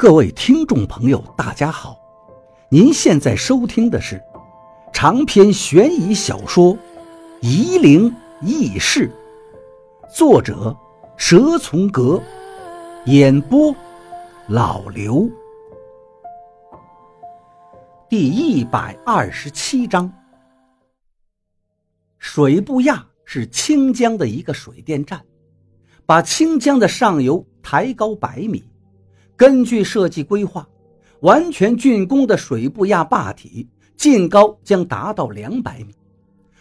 各位听众朋友，大家好！您现在收听的是长篇悬疑小说《夷陵轶事》，作者蛇从阁，演播老刘。第一百二十七章，水部亚是清江的一个水电站，把清江的上游抬高百米。根据设计规划，完全竣工的水部垭坝体净高将达到两百米，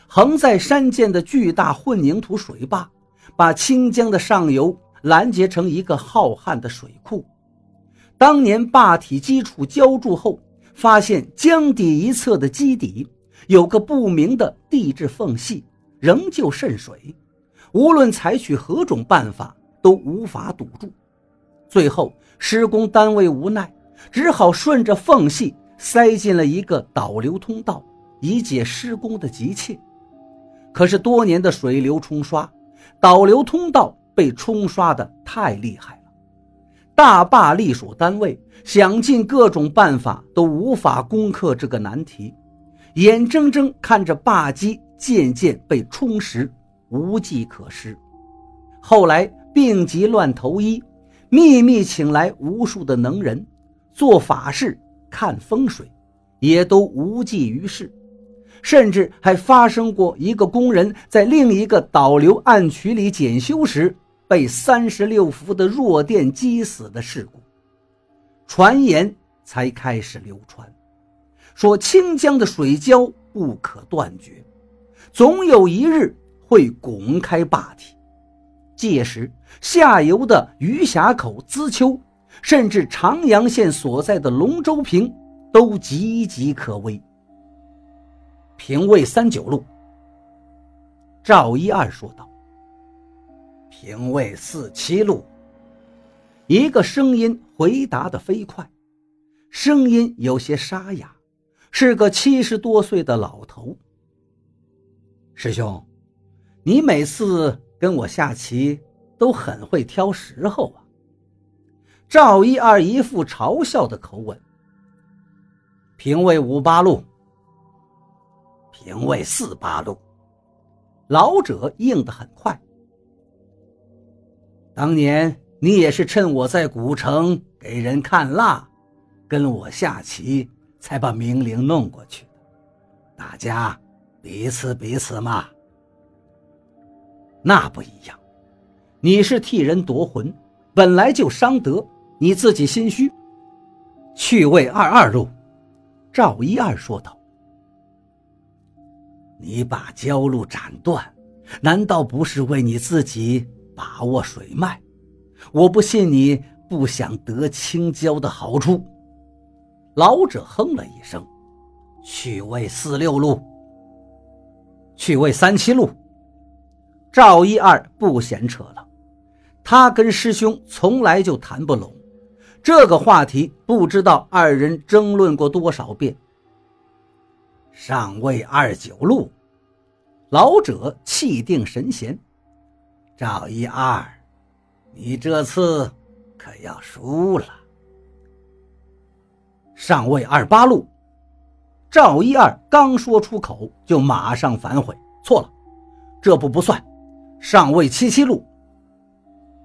横在山涧的巨大混凝土水坝，把清江的上游拦截成一个浩瀚的水库。当年坝体基础浇筑后，发现江底一侧的基底有个不明的地质缝隙，仍旧渗水，无论采取何种办法都无法堵住。最后，施工单位无奈，只好顺着缝隙塞进了一个导流通道，以解施工的急切。可是多年的水流冲刷，导流通道被冲刷的太厉害了。大坝隶属单位想尽各种办法都无法攻克这个难题，眼睁睁看着坝基渐渐被冲蚀，无计可施。后来病急乱投医。秘密请来无数的能人做法事、看风水，也都无济于事。甚至还发生过一个工人在另一个导流暗渠里检修时，被三十六伏的弱电击死的事故。传言才开始流传，说清江的水胶不可断绝，总有一日会拱开坝体。届时，下游的余峡口、资丘，甚至长阳县所在的龙州坪，都岌岌可危。平卫三九路，赵一二说道：“平卫四七路。”一个声音回答的飞快，声音有些沙哑，是个七十多岁的老头。师兄，你每次。跟我下棋都很会挑时候啊！赵一二一副嘲笑的口吻。平卫五八路，平卫四八路，老者应得很快。当年你也是趁我在古城给人看蜡，跟我下棋，才把明灵弄过去的。大家彼此彼此嘛。那不一样，你是替人夺魂，本来就伤德，你自己心虚。去位二二路，赵一二说道：“你把焦路斩断，难道不是为你自己把握水脉？我不信你不想得青椒的好处。”老者哼了一声：“去位四六路，去位三七路。”赵一二不闲扯了，他跟师兄从来就谈不拢，这个话题不知道二人争论过多少遍。上位二九路，老者气定神闲。赵一二，你这次可要输了。上位二八路，赵一二刚说出口，就马上反悔，错了，这步不算。上位七七路，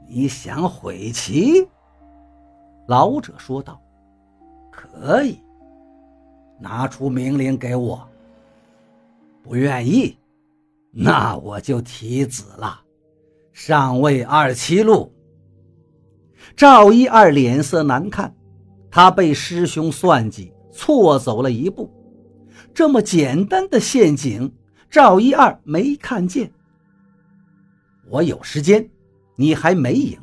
你想悔棋？老者说道：“可以，拿出命令给我。不愿意，那我就提子了。上位二七路。”赵一二脸色难看，他被师兄算计，错走了一步。这么简单的陷阱，赵一二没看见。我有时间，你还没赢，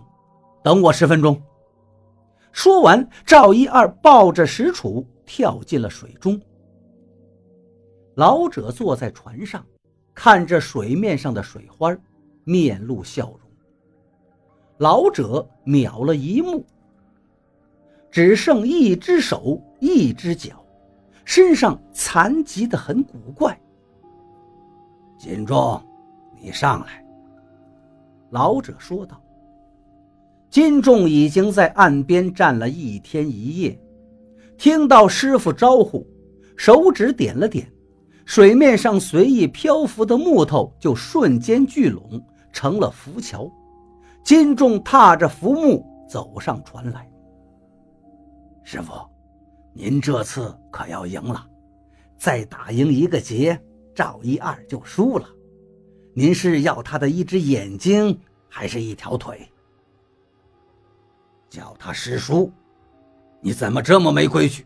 等我十分钟。说完，赵一二抱着石杵跳进了水中。老者坐在船上，看着水面上的水花，面露笑容。老者秒了一目，只剩一只手，一只脚，身上残疾的很古怪。金忠，你上来。老者说道：“金仲已经在岸边站了一天一夜，听到师傅招呼，手指点了点，水面上随意漂浮的木头就瞬间聚拢成了浮桥。金仲踏着浮木走上船来。师傅，您这次可要赢了，再打赢一个劫，赵一二就输了。您是要他的一只眼睛，还是一条腿？叫他师叔，你怎么这么没规矩？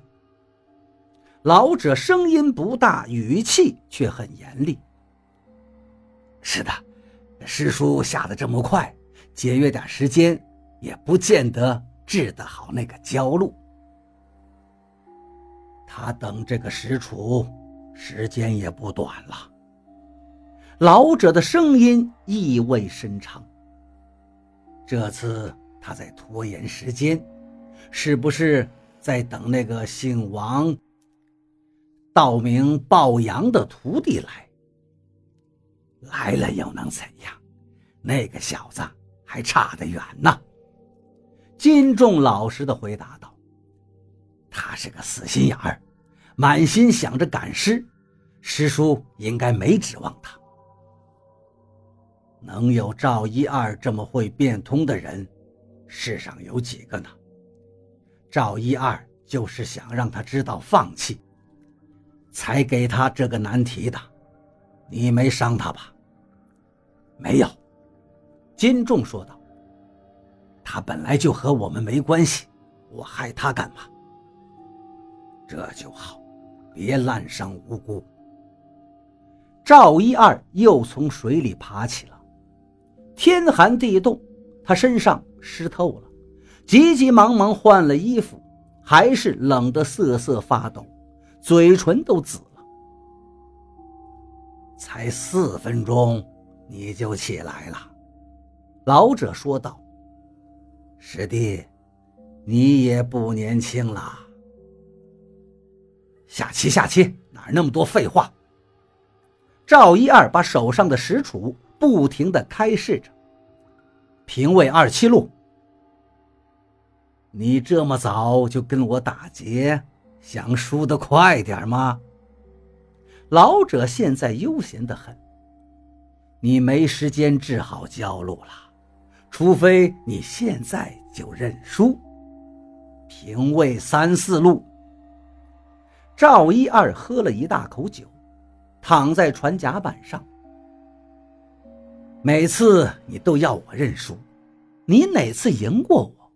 老者声音不大，语气却很严厉。是的，师叔下的这么快。节约点时间，也不见得治得好那个焦路。他等这个石楚，时间也不短了。老者的声音意味深长。这次他在拖延时间，是不是在等那个姓王、道名鲍阳的徒弟来？来了又能怎样？那个小子。还差得远呢。金仲老实的回答道：“他是个死心眼儿，满心想着赶尸，师叔应该没指望他。能有赵一二这么会变通的人，世上有几个呢？赵一二就是想让他知道放弃，才给他这个难题的。你没伤他吧？没有。”金仲说道：“他本来就和我们没关系，我害他干嘛？这就好，别滥伤无辜。”赵一二又从水里爬起来，天寒地冻，他身上湿透了，急急忙忙换了衣服，还是冷得瑟瑟发抖，嘴唇都紫了。才四分钟，你就起来了。老者说道：“师弟，你也不年轻了。下棋，下棋，哪那么多废话？”赵一二把手上的石杵不停地开示着：“平位二七路，你这么早就跟我打劫，想输得快点吗？”老者现在悠闲得很，你没时间治好焦路了。除非你现在就认输，平位三四路。赵一二喝了一大口酒，躺在船甲板上。每次你都要我认输，你哪次赢过我？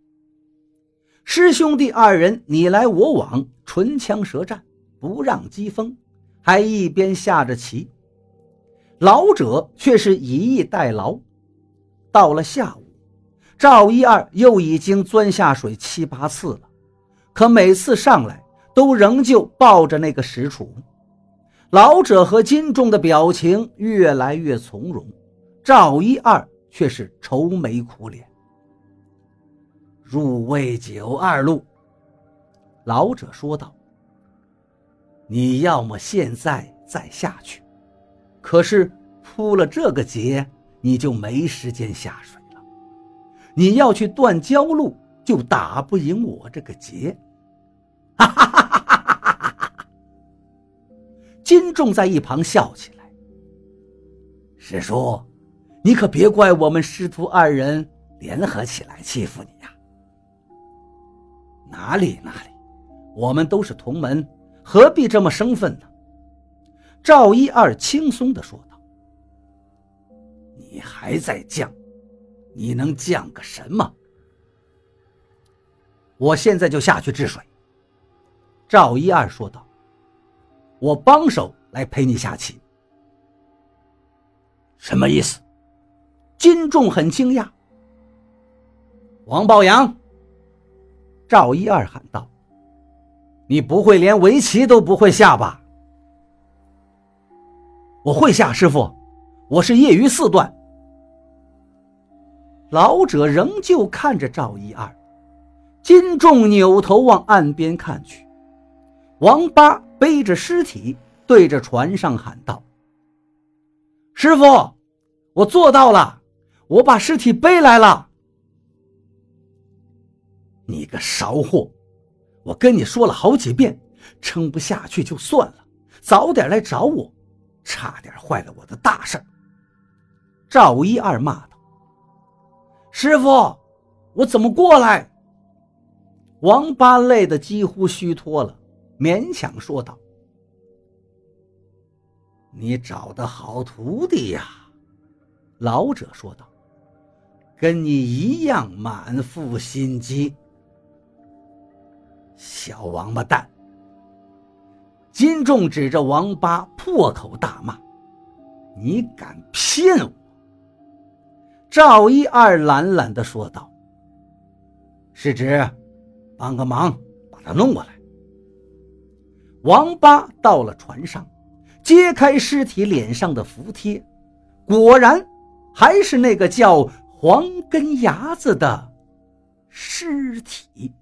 师兄弟二人你来我往，唇枪舌战，不让激锋，还一边下着棋。老者却是以逸待劳。到了下午。赵一二又已经钻下水七八次了，可每次上来都仍旧抱着那个石杵。老者和金仲的表情越来越从容，赵一二却是愁眉苦脸。入位九二路，老者说道：“你要么现在再下去，可是扑了这个劫，你就没时间下水了。”你要去断交路，就打不赢我这个劫。哈哈哈哈哈哈！金仲在一旁笑起来。师叔，你可别怪我们师徒二人联合起来欺负你呀。哪里哪里，我们都是同门，何必这么生分呢？赵一二轻松地说道。你还在犟？你能犟个什么？我现在就下去治水。”赵一二说道，“我帮手来陪你下棋。”什么意思？金仲很惊讶。王宝阳，赵一二喊道：“你不会连围棋都不会下吧？”我会下，师傅，我是业余四段。老者仍旧看着赵一二，金仲扭头往岸边看去，王八背着尸体对着船上喊道：“师傅，我做到了，我把尸体背来了。”你个勺货！我跟你说了好几遍，撑不下去就算了，早点来找我，差点坏了我的大事。赵一二骂道：“师傅，我怎么过来？”王八累得几乎虚脱了，勉强说道：“你找的好徒弟呀。”老者说道：“跟你一样满腹心机。”小王八蛋！金仲指着王八破口大骂：“你敢骗我！”赵一二懒懒地说道：“是指帮个忙，把他弄过来。”王八到了船上，揭开尸体脸上的符贴，果然还是那个叫黄根牙子的尸体。